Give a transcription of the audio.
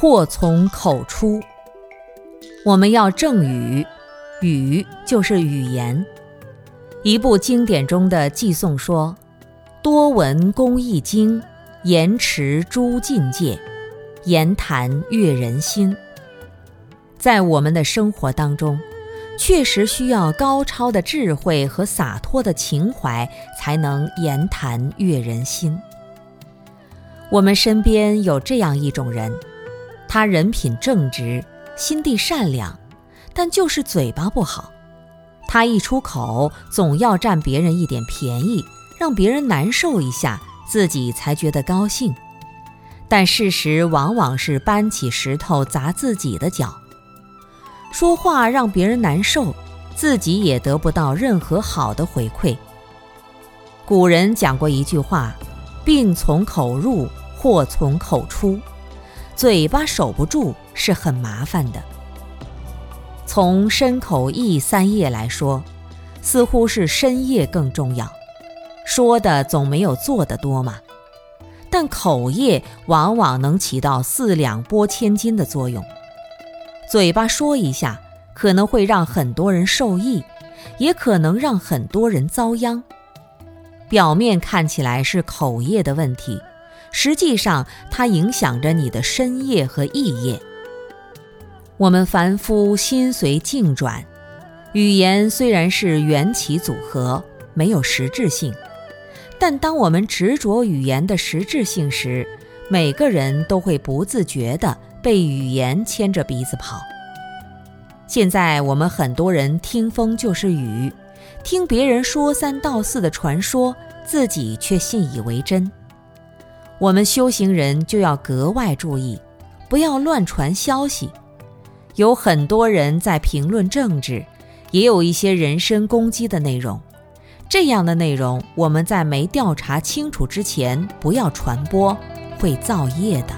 祸从口出。我们要正语，语就是语言。一部经典中的寄颂说：“多闻公益经，言持诸境界，言谈悦人心。”在我们的生活当中，确实需要高超的智慧和洒脱的情怀，才能言谈悦人心。我们身边有这样一种人，他人品正直，心地善良，但就是嘴巴不好。他一出口，总要占别人一点便宜，让别人难受一下，自己才觉得高兴。但事实往往是搬起石头砸自己的脚。说话让别人难受，自己也得不到任何好的回馈。古人讲过一句话：“病从口入，祸从口出。”嘴巴守不住是很麻烦的。从身口意三业来说，似乎是身业更重要，说的总没有做的多嘛。但口业往往能起到四两拨千斤的作用。嘴巴说一下，可能会让很多人受益，也可能让很多人遭殃。表面看起来是口业的问题，实际上它影响着你的身业和意业。我们凡夫心随境转，语言虽然是缘起组合，没有实质性，但当我们执着语言的实质性时，每个人都会不自觉地。被语言牵着鼻子跑。现在我们很多人听风就是雨，听别人说三道四的传说，自己却信以为真。我们修行人就要格外注意，不要乱传消息。有很多人在评论政治，也有一些人身攻击的内容。这样的内容，我们在没调查清楚之前不要传播，会造业的。